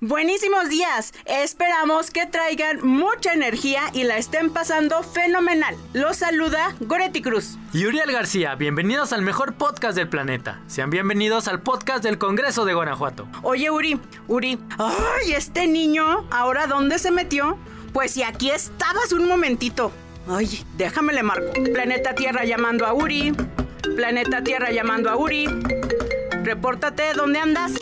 Buenísimos días. Esperamos que traigan mucha energía y la estén pasando fenomenal. Los saluda Goretti Cruz. Y Uriel García, bienvenidos al mejor podcast del planeta. Sean bienvenidos al podcast del Congreso de Guanajuato. Oye, Uri, Uri, ay, este niño, ¿ahora dónde se metió? Pues si aquí estabas un momentito. Ay, déjame le marco. Planeta Tierra llamando a Uri. Planeta Tierra llamando a Uri. Repórtate, ¿dónde andas?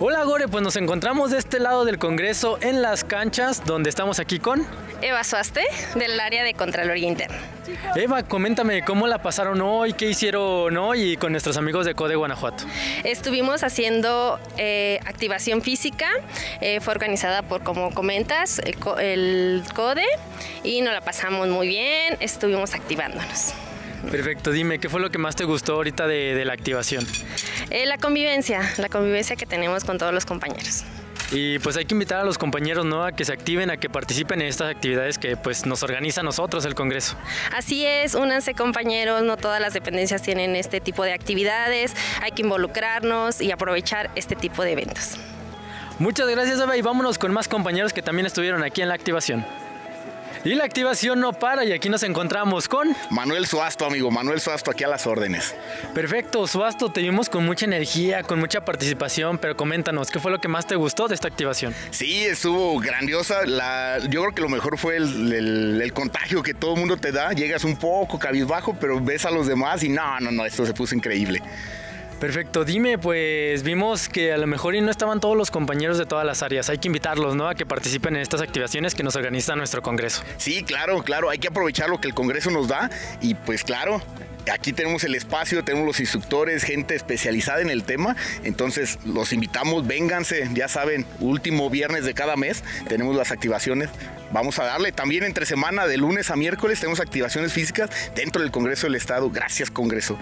Hola Gore, pues nos encontramos de este lado del Congreso en las canchas, donde estamos aquí con... Eva Suaste, del área de Contraloría Interna. Eva, coméntame cómo la pasaron hoy, qué hicieron hoy con nuestros amigos de CODE Guanajuato. Estuvimos haciendo eh, activación física, eh, fue organizada por, como comentas, el, el CODE y nos la pasamos muy bien, estuvimos activándonos. Perfecto, dime, ¿qué fue lo que más te gustó ahorita de, de la activación? Eh, la convivencia, la convivencia que tenemos con todos los compañeros. Y pues hay que invitar a los compañeros ¿no? a que se activen, a que participen en estas actividades que pues nos organiza a nosotros el Congreso. Así es, únanse compañeros, no todas las dependencias tienen este tipo de actividades, hay que involucrarnos y aprovechar este tipo de eventos. Muchas gracias Eva y vámonos con más compañeros que también estuvieron aquí en la activación. Y la activación no para y aquí nos encontramos con... Manuel Suasto, amigo, Manuel Suasto, aquí a las órdenes. Perfecto, Suasto, te vimos con mucha energía, con mucha participación, pero coméntanos, ¿qué fue lo que más te gustó de esta activación? Sí, estuvo grandiosa. La, yo creo que lo mejor fue el, el, el contagio que todo el mundo te da. Llegas un poco cabizbajo, pero ves a los demás y no, no, no, esto se puso increíble. Perfecto, dime, pues vimos que a lo mejor y no estaban todos los compañeros de todas las áreas. Hay que invitarlos, ¿no? A que participen en estas activaciones que nos organiza nuestro Congreso. Sí, claro, claro, hay que aprovechar lo que el Congreso nos da y pues claro, aquí tenemos el espacio, tenemos los instructores, gente especializada en el tema. Entonces los invitamos, vénganse, ya saben, último viernes de cada mes tenemos las activaciones. Vamos a darle también entre semana, de lunes a miércoles, tenemos activaciones físicas dentro del Congreso del Estado. Gracias, Congreso.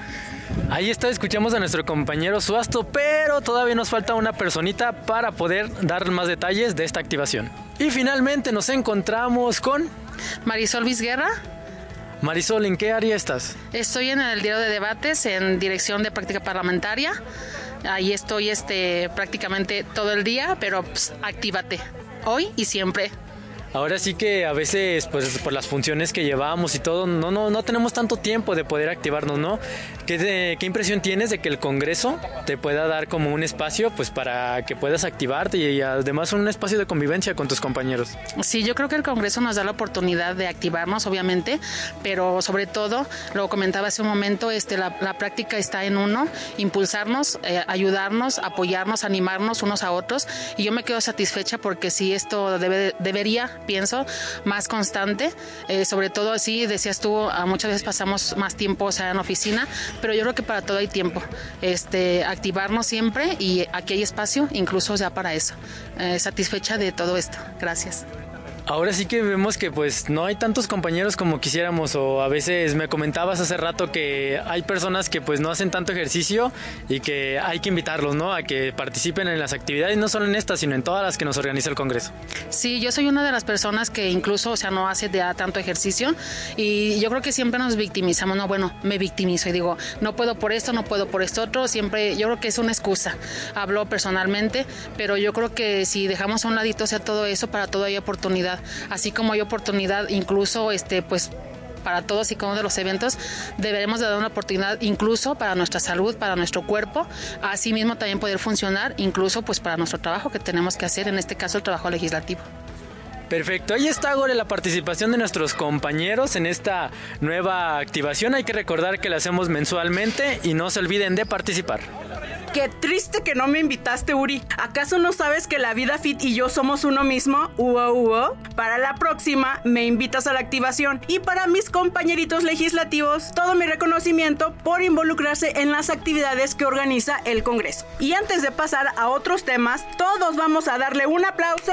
Ahí está, escuchamos a nuestro compañero Suasto, pero todavía nos falta una personita para poder dar más detalles de esta activación. Y finalmente nos encontramos con Marisol Vizguerra. Marisol, ¿en qué área estás? Estoy en el diario de debates en dirección de práctica parlamentaria. Ahí estoy este, prácticamente todo el día, pero pues, actívate hoy y siempre. Ahora sí que a veces, pues por las funciones que llevamos y todo, no, no, no tenemos tanto tiempo de poder activarnos, ¿no? ¿Qué, de, ¿Qué impresión tienes de que el Congreso te pueda dar como un espacio, pues para que puedas activarte y, además un espacio de convivencia con tus compañeros? Sí, yo creo que el Congreso nos da la oportunidad de activarnos, obviamente, pero sobre todo, lo comentaba hace un momento, este, la, la práctica está en uno, impulsarnos, eh, ayudarnos, apoyarnos, animarnos unos a otros, y yo me quedo satisfecha porque sí, esto debe, debería pienso, más constante. Eh, sobre todo así, decías tú, muchas veces pasamos más tiempo o sea, en oficina, pero yo creo que para todo hay tiempo. Este, activarnos siempre y aquí hay espacio, incluso ya para eso. Eh, satisfecha de todo esto. Gracias. Ahora sí que vemos que pues no hay tantos compañeros como quisiéramos o a veces me comentabas hace rato que hay personas que pues no hacen tanto ejercicio y que hay que invitarlos, ¿no? A que participen en las actividades, no solo en estas, sino en todas las que nos organiza el Congreso. Sí, yo soy una de las personas que incluso, o no hace de tanto ejercicio y yo creo que siempre nos victimizamos, no, bueno, me victimizo y digo, no puedo por esto, no puedo por esto otro, siempre, yo creo que es una excusa. Hablo personalmente, pero yo creo que si dejamos a un ladito, sea, todo eso, para todo hay oportunidad así como hay oportunidad incluso este pues para todos y cada uno de los eventos, deberemos de dar una oportunidad incluso para nuestra salud, para nuestro cuerpo, así mismo también poder funcionar, incluso pues para nuestro trabajo que tenemos que hacer, en este caso el trabajo legislativo. Perfecto, ahí está Gore la participación de nuestros compañeros en esta nueva activación. Hay que recordar que la hacemos mensualmente y no se olviden de participar. Qué triste que no me invitaste, Uri. ¿Acaso no sabes que la vida fit y yo somos uno mismo? Uo, uo. Para la próxima, me invitas a la activación. Y para mis compañeritos legislativos, todo mi reconocimiento por involucrarse en las actividades que organiza el Congreso. Y antes de pasar a otros temas, todos vamos a darle un aplauso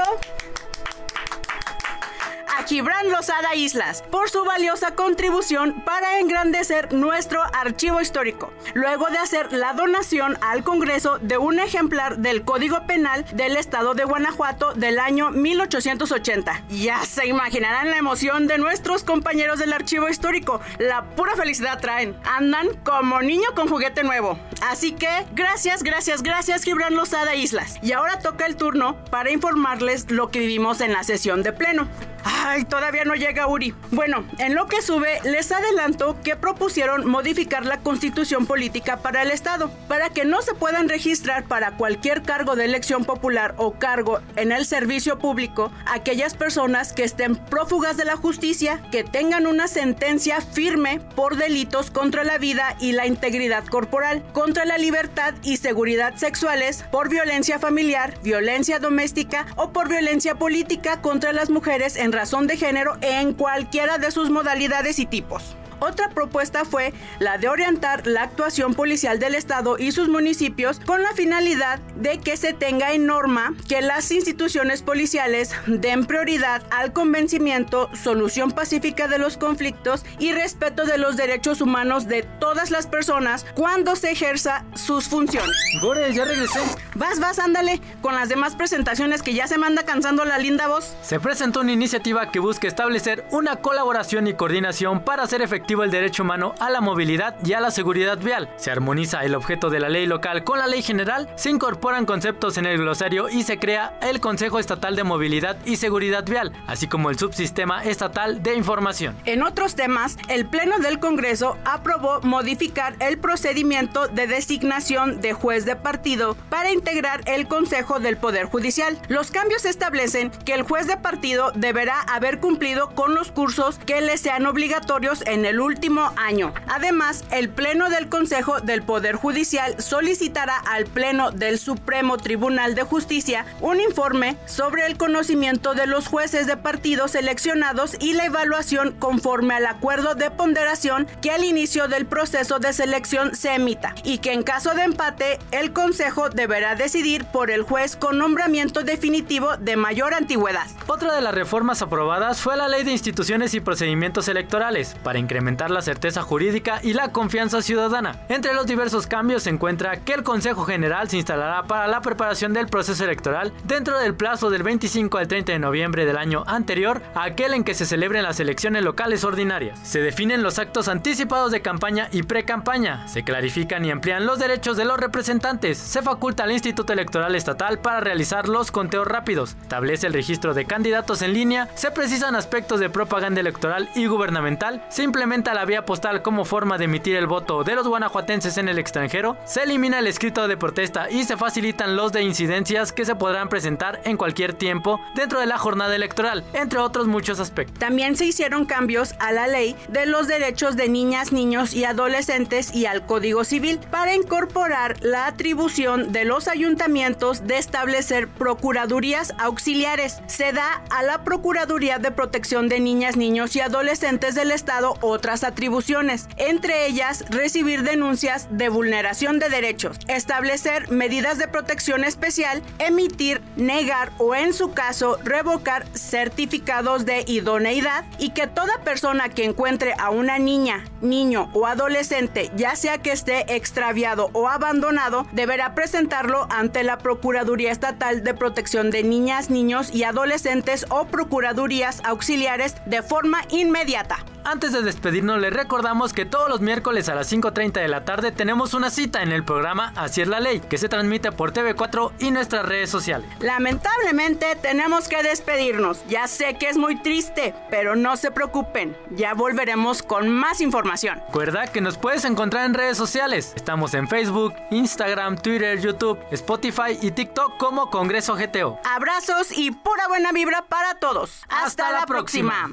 Gibran Lozada Islas por su valiosa contribución para engrandecer nuestro archivo histórico, luego de hacer la donación al Congreso de un ejemplar del Código Penal del Estado de Guanajuato del año 1880. Ya se imaginarán la emoción de nuestros compañeros del archivo histórico. La pura felicidad traen. Andan como niño con juguete nuevo. Así que gracias, gracias, gracias Gibran Lozada Islas. Y ahora toca el turno para informarles lo que vivimos en la sesión de pleno. Ay, todavía no llega Uri. Bueno, en lo que sube, les adelanto que propusieron modificar la constitución política para el Estado, para que no se puedan registrar para cualquier cargo de elección popular o cargo en el servicio público aquellas personas que estén prófugas de la justicia, que tengan una sentencia firme por delitos contra la vida y la integridad corporal, contra la libertad y seguridad sexuales, por violencia familiar, violencia doméstica o por violencia política contra las mujeres en razón de género en cualquiera de sus modalidades y tipos. Otra propuesta fue la de orientar la actuación policial del Estado y sus municipios con la finalidad de que se tenga en norma que las instituciones policiales den prioridad al convencimiento, solución pacífica de los conflictos y respeto de los derechos humanos de todas las personas cuando se ejerza sus funciones. Gore, ya regresé. Vas, vas, ándale, con las demás presentaciones que ya se manda cansando la linda voz. Se presentó una iniciativa que busca establecer una colaboración y coordinación para hacer el derecho humano a la movilidad y a la seguridad vial. Se armoniza el objeto de la ley local con la ley general, se incorporan conceptos en el glosario y se crea el Consejo Estatal de Movilidad y Seguridad Vial, así como el Subsistema Estatal de Información. En otros temas, el Pleno del Congreso aprobó modificar el procedimiento de designación de juez de partido para integrar el Consejo del Poder Judicial. Los cambios establecen que el juez de partido deberá haber cumplido con los cursos que le sean obligatorios en el último año. Además, el Pleno del Consejo del Poder Judicial solicitará al Pleno del Supremo Tribunal de Justicia un informe sobre el conocimiento de los jueces de partidos seleccionados y la evaluación conforme al acuerdo de ponderación que al inicio del proceso de selección se emita y que en caso de empate el Consejo deberá decidir por el juez con nombramiento definitivo de mayor antigüedad. Otra de las reformas aprobadas fue la Ley de Instituciones y Procedimientos Electorales para incrementar la certeza jurídica y la confianza ciudadana. Entre los diversos cambios se encuentra que el Consejo General se instalará para la preparación del proceso electoral dentro del plazo del 25 al 30 de noviembre del año anterior a aquel en que se celebren las elecciones locales ordinarias. Se definen los actos anticipados de campaña y pre-campaña, se clarifican y amplían los derechos de los representantes, se faculta al Instituto Electoral Estatal para realizar los conteos rápidos, establece el registro de candidatos en línea, se precisan aspectos de propaganda electoral y gubernamental, se la vía postal como forma de emitir el voto de los guanajuatenses en el extranjero, se elimina el escrito de protesta y se facilitan los de incidencias que se podrán presentar en cualquier tiempo dentro de la jornada electoral, entre otros muchos aspectos. También se hicieron cambios a la ley de los derechos de niñas, niños y adolescentes y al Código Civil para incorporar la atribución de los ayuntamientos de establecer procuradurías auxiliares. Se da a la Procuraduría de Protección de Niñas, Niños y Adolescentes del Estado otras atribuciones, entre ellas recibir denuncias de vulneración de derechos, establecer medidas de protección especial, emitir, negar o en su caso revocar certificados de idoneidad y que toda persona que encuentre a una niña, niño o adolescente, ya sea que esté extraviado o abandonado, deberá presentarlo ante la Procuraduría Estatal de Protección de Niñas, Niños y Adolescentes o Procuradurías Auxiliares de forma inmediata. Antes de despedirnos, les recordamos que todos los miércoles a las 5.30 de la tarde tenemos una cita en el programa Así es la ley, que se transmite por TV4 y nuestras redes sociales. Lamentablemente tenemos que despedirnos. Ya sé que es muy triste, pero no se preocupen, ya volveremos con más información. Recuerda que nos puedes encontrar en redes sociales. Estamos en Facebook, Instagram, Twitter, YouTube, Spotify y TikTok como Congreso GTO. Abrazos y pura buena vibra para todos. Hasta, la, próxima.